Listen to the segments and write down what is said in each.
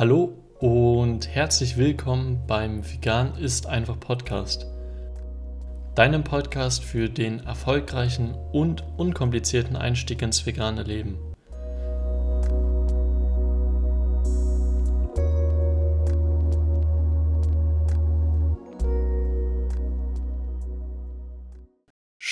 Hallo und herzlich willkommen beim Vegan ist einfach Podcast. Deinem Podcast für den erfolgreichen und unkomplizierten Einstieg ins vegane Leben.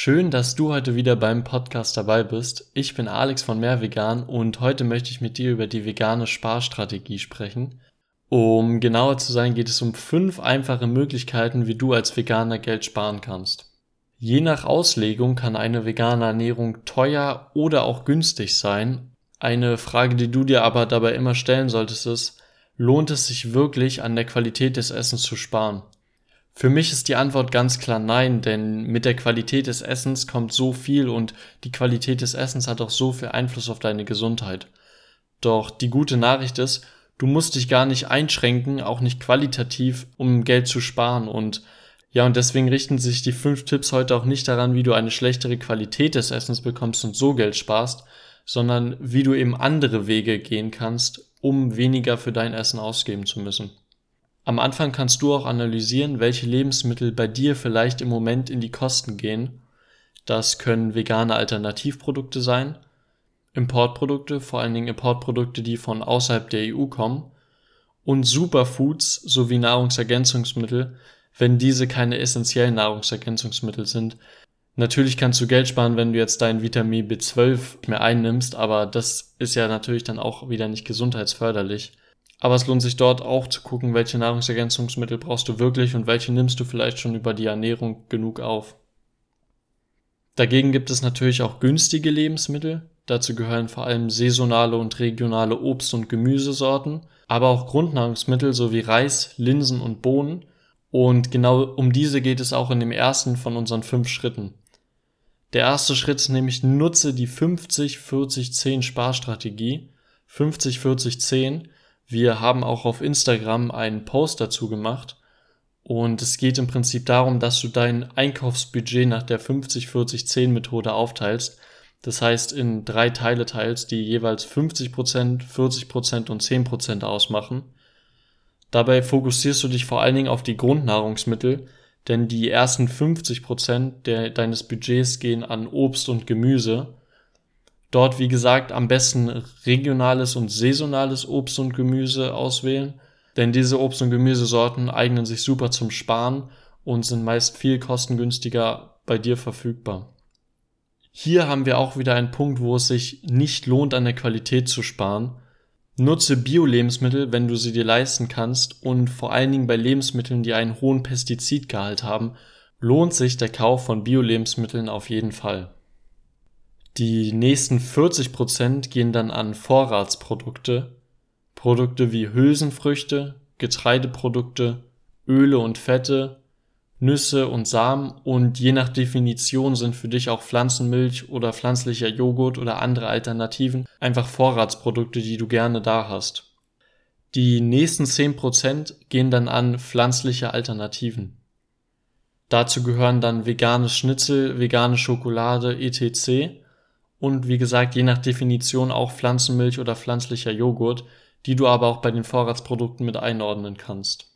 Schön, dass du heute wieder beim Podcast dabei bist. Ich bin Alex von Mehr Vegan und heute möchte ich mit dir über die vegane Sparstrategie sprechen. Um genauer zu sein, geht es um fünf einfache Möglichkeiten, wie du als Veganer Geld sparen kannst. Je nach Auslegung kann eine vegane Ernährung teuer oder auch günstig sein. Eine Frage, die du dir aber dabei immer stellen solltest, ist, lohnt es sich wirklich an der Qualität des Essens zu sparen? Für mich ist die Antwort ganz klar nein, denn mit der Qualität des Essens kommt so viel und die Qualität des Essens hat auch so viel Einfluss auf deine Gesundheit. Doch die gute Nachricht ist, du musst dich gar nicht einschränken, auch nicht qualitativ, um Geld zu sparen und ja, und deswegen richten sich die fünf Tipps heute auch nicht daran, wie du eine schlechtere Qualität des Essens bekommst und so Geld sparst, sondern wie du eben andere Wege gehen kannst, um weniger für dein Essen ausgeben zu müssen. Am Anfang kannst du auch analysieren, welche Lebensmittel bei dir vielleicht im Moment in die Kosten gehen. Das können vegane Alternativprodukte sein, Importprodukte, vor allen Dingen Importprodukte, die von außerhalb der EU kommen, und Superfoods sowie Nahrungsergänzungsmittel, wenn diese keine essentiellen Nahrungsergänzungsmittel sind. Natürlich kannst du Geld sparen, wenn du jetzt dein Vitamin B12 mehr einnimmst, aber das ist ja natürlich dann auch wieder nicht gesundheitsförderlich. Aber es lohnt sich dort auch zu gucken, welche Nahrungsergänzungsmittel brauchst du wirklich und welche nimmst du vielleicht schon über die Ernährung genug auf. Dagegen gibt es natürlich auch günstige Lebensmittel. Dazu gehören vor allem saisonale und regionale Obst- und Gemüsesorten, aber auch Grundnahrungsmittel sowie Reis, Linsen und Bohnen. Und genau um diese geht es auch in dem ersten von unseren fünf Schritten. Der erste Schritt ist nämlich nutze die 50-40-10 Sparstrategie. 50-40-10 wir haben auch auf Instagram einen Post dazu gemacht und es geht im Prinzip darum, dass du dein Einkaufsbudget nach der 50-40-10 Methode aufteilst. Das heißt, in drei Teile teilst, die jeweils 50%, 40% und 10% ausmachen. Dabei fokussierst du dich vor allen Dingen auf die Grundnahrungsmittel, denn die ersten 50% der, deines Budgets gehen an Obst und Gemüse Dort, wie gesagt, am besten regionales und saisonales Obst und Gemüse auswählen, denn diese Obst- und Gemüsesorten eignen sich super zum Sparen und sind meist viel kostengünstiger bei dir verfügbar. Hier haben wir auch wieder einen Punkt, wo es sich nicht lohnt, an der Qualität zu sparen. Nutze Bio-Lebensmittel, wenn du sie dir leisten kannst und vor allen Dingen bei Lebensmitteln, die einen hohen Pestizidgehalt haben, lohnt sich der Kauf von Bio-Lebensmitteln auf jeden Fall. Die nächsten 40 Prozent gehen dann an Vorratsprodukte, Produkte wie Hülsenfrüchte, Getreideprodukte, Öle und Fette, Nüsse und Samen und je nach Definition sind für dich auch Pflanzenmilch oder pflanzlicher Joghurt oder andere Alternativen einfach Vorratsprodukte, die du gerne da hast. Die nächsten 10% gehen dann an pflanzliche Alternativen. Dazu gehören dann veganes Schnitzel, vegane Schokolade etc und wie gesagt, je nach Definition auch Pflanzenmilch oder pflanzlicher Joghurt, die du aber auch bei den Vorratsprodukten mit einordnen kannst.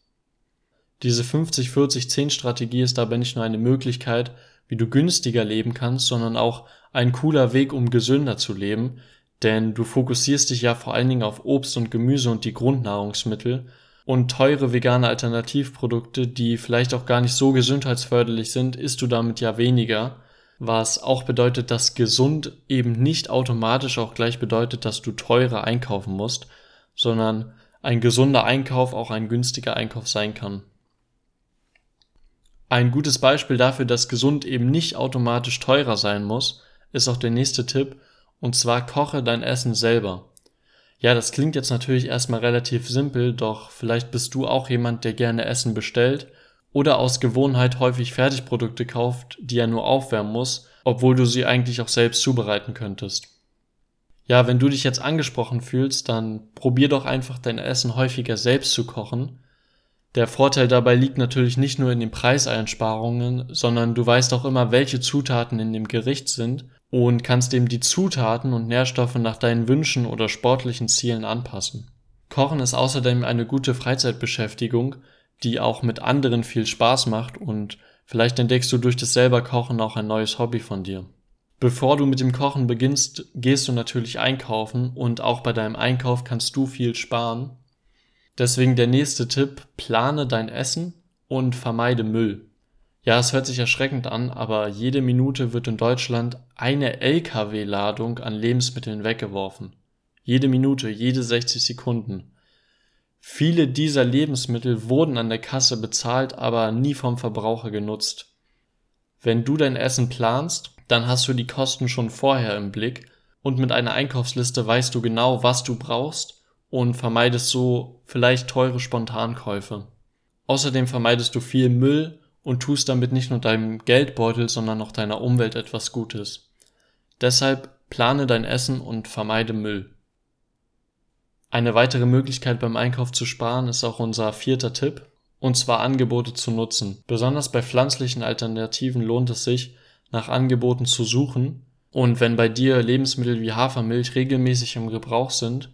Diese 50-40-10-Strategie ist dabei nicht nur eine Möglichkeit, wie du günstiger leben kannst, sondern auch ein cooler Weg, um gesünder zu leben, denn du fokussierst dich ja vor allen Dingen auf Obst und Gemüse und die Grundnahrungsmittel und teure vegane Alternativprodukte, die vielleicht auch gar nicht so gesundheitsförderlich sind, isst du damit ja weniger was auch bedeutet, dass gesund eben nicht automatisch auch gleich bedeutet, dass du teurer einkaufen musst, sondern ein gesunder Einkauf auch ein günstiger Einkauf sein kann. Ein gutes Beispiel dafür, dass gesund eben nicht automatisch teurer sein muss, ist auch der nächste Tipp, und zwar koche dein Essen selber. Ja, das klingt jetzt natürlich erstmal relativ simpel, doch vielleicht bist du auch jemand, der gerne Essen bestellt oder aus Gewohnheit häufig Fertigprodukte kauft, die er nur aufwärmen muss, obwohl du sie eigentlich auch selbst zubereiten könntest. Ja, wenn du dich jetzt angesprochen fühlst, dann probier doch einfach dein Essen häufiger selbst zu kochen. Der Vorteil dabei liegt natürlich nicht nur in den Preiseinsparungen, sondern du weißt auch immer, welche Zutaten in dem Gericht sind und kannst eben die Zutaten und Nährstoffe nach deinen Wünschen oder sportlichen Zielen anpassen. Kochen ist außerdem eine gute Freizeitbeschäftigung, die auch mit anderen viel Spaß macht und vielleicht entdeckst du durch das selber Kochen auch ein neues Hobby von dir. Bevor du mit dem Kochen beginnst, gehst du natürlich einkaufen und auch bei deinem Einkauf kannst du viel sparen. Deswegen der nächste Tipp, plane dein Essen und vermeide Müll. Ja, es hört sich erschreckend an, aber jede Minute wird in Deutschland eine Lkw-Ladung an Lebensmitteln weggeworfen. Jede Minute, jede 60 Sekunden. Viele dieser Lebensmittel wurden an der Kasse bezahlt, aber nie vom Verbraucher genutzt. Wenn du dein Essen planst, dann hast du die Kosten schon vorher im Blick und mit einer Einkaufsliste weißt du genau, was du brauchst und vermeidest so vielleicht teure Spontankäufe. Außerdem vermeidest du viel Müll und tust damit nicht nur deinem Geldbeutel, sondern auch deiner Umwelt etwas Gutes. Deshalb plane dein Essen und vermeide Müll. Eine weitere Möglichkeit beim Einkauf zu sparen ist auch unser vierter Tipp, und zwar Angebote zu nutzen. Besonders bei pflanzlichen Alternativen lohnt es sich, nach Angeboten zu suchen, und wenn bei dir Lebensmittel wie Hafermilch regelmäßig im Gebrauch sind,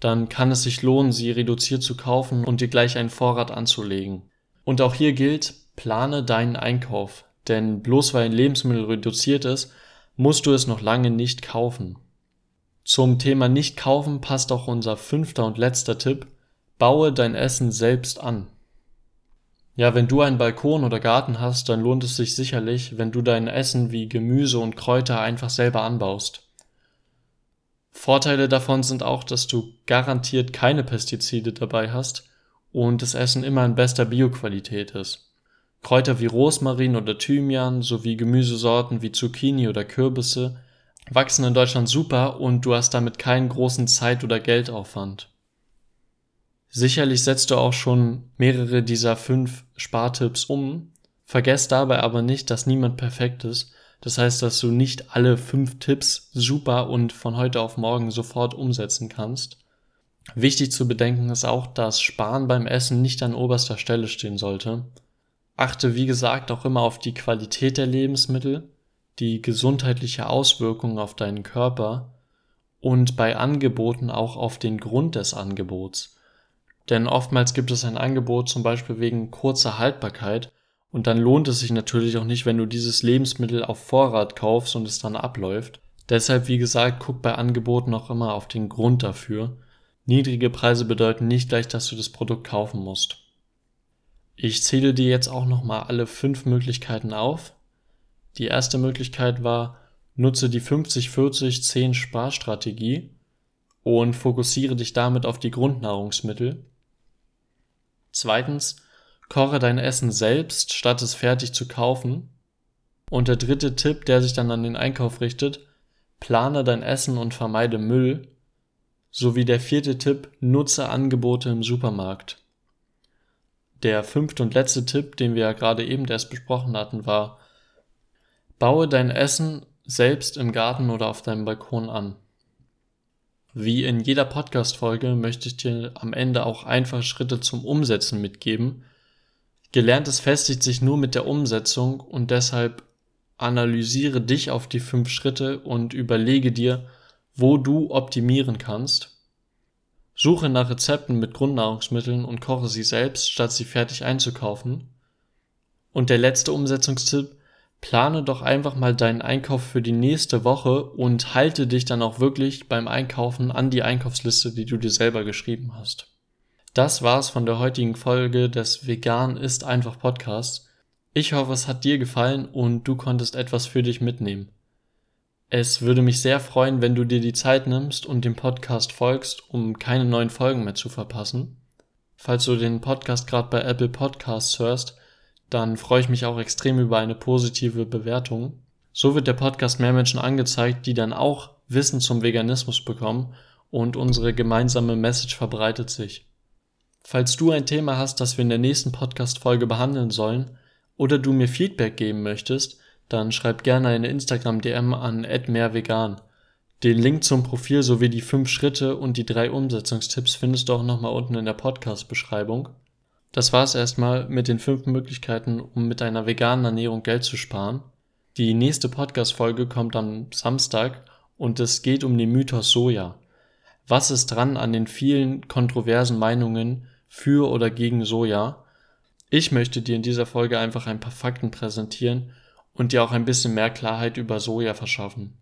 dann kann es sich lohnen, sie reduziert zu kaufen und dir gleich einen Vorrat anzulegen. Und auch hier gilt, plane deinen Einkauf, denn bloß weil ein Lebensmittel reduziert ist, musst du es noch lange nicht kaufen. Zum Thema nicht kaufen passt auch unser fünfter und letzter Tipp, baue dein Essen selbst an. Ja, wenn du einen Balkon oder Garten hast, dann lohnt es sich sicherlich, wenn du dein Essen wie Gemüse und Kräuter einfach selber anbaust. Vorteile davon sind auch, dass du garantiert keine Pestizide dabei hast und das Essen immer in bester Bioqualität ist. Kräuter wie Rosmarin oder Thymian sowie Gemüsesorten wie Zucchini oder Kürbisse wachsen in Deutschland super und du hast damit keinen großen Zeit- oder Geldaufwand. Sicherlich setzt du auch schon mehrere dieser fünf Spartipps um, vergesst dabei aber nicht, dass niemand perfekt ist. Das heißt, dass du nicht alle fünf Tipps super und von heute auf morgen sofort umsetzen kannst. Wichtig zu bedenken ist auch, dass Sparen beim Essen nicht an oberster Stelle stehen sollte. Achte, wie gesagt, auch immer auf die Qualität der Lebensmittel, die gesundheitliche Auswirkung auf deinen Körper und bei Angeboten auch auf den Grund des Angebots. Denn oftmals gibt es ein Angebot zum Beispiel wegen kurzer Haltbarkeit und dann lohnt es sich natürlich auch nicht, wenn du dieses Lebensmittel auf Vorrat kaufst und es dann abläuft. Deshalb, wie gesagt, guck bei Angeboten auch immer auf den Grund dafür. Niedrige Preise bedeuten nicht gleich, dass du das Produkt kaufen musst. Ich zähle dir jetzt auch nochmal alle fünf Möglichkeiten auf. Die erste Möglichkeit war, nutze die 50-40-10 Sparstrategie und fokussiere dich damit auf die Grundnahrungsmittel. Zweitens, koche dein Essen selbst, statt es fertig zu kaufen. Und der dritte Tipp, der sich dann an den Einkauf richtet, plane dein Essen und vermeide Müll. Sowie der vierte Tipp, nutze Angebote im Supermarkt. Der fünfte und letzte Tipp, den wir ja gerade eben erst besprochen hatten, war, baue dein Essen selbst im Garten oder auf deinem Balkon an. Wie in jeder Podcast-Folge möchte ich dir am Ende auch einfache Schritte zum Umsetzen mitgeben. Gelerntes festigt sich nur mit der Umsetzung und deshalb analysiere dich auf die fünf Schritte und überlege dir, wo du optimieren kannst Suche nach Rezepten mit Grundnahrungsmitteln und koche sie selbst, statt sie fertig einzukaufen. Und der letzte Umsetzungstipp, plane doch einfach mal deinen Einkauf für die nächste Woche und halte dich dann auch wirklich beim Einkaufen an die Einkaufsliste, die du dir selber geschrieben hast. Das war's von der heutigen Folge des Vegan ist einfach Podcasts. Ich hoffe, es hat dir gefallen und du konntest etwas für dich mitnehmen. Es würde mich sehr freuen, wenn du dir die Zeit nimmst und dem Podcast folgst, um keine neuen Folgen mehr zu verpassen. Falls du den Podcast gerade bei Apple Podcasts hörst, dann freue ich mich auch extrem über eine positive Bewertung. So wird der Podcast mehr Menschen angezeigt, die dann auch Wissen zum Veganismus bekommen und unsere gemeinsame Message verbreitet sich. Falls du ein Thema hast, das wir in der nächsten Podcast-Folge behandeln sollen, oder du mir Feedback geben möchtest, dann schreib gerne eine Instagram-DM an @mehrvegan. Den Link zum Profil sowie die fünf Schritte und die drei Umsetzungstipps findest du auch nochmal unten in der Podcast-Beschreibung. Das war's erstmal mit den fünf Möglichkeiten, um mit einer veganen Ernährung Geld zu sparen. Die nächste Podcast-Folge kommt am Samstag und es geht um den Mythos Soja. was ist dran an den vielen kontroversen Meinungen für oder gegen Soja. Ich möchte dir in dieser Folge einfach ein paar Fakten präsentieren und dir auch ein bisschen mehr Klarheit über Soja verschaffen.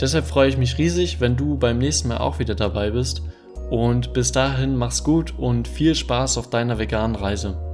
Deshalb freue ich mich riesig, wenn du beim nächsten Mal auch wieder dabei bist und bis dahin mach's gut und viel Spaß auf deiner veganen Reise.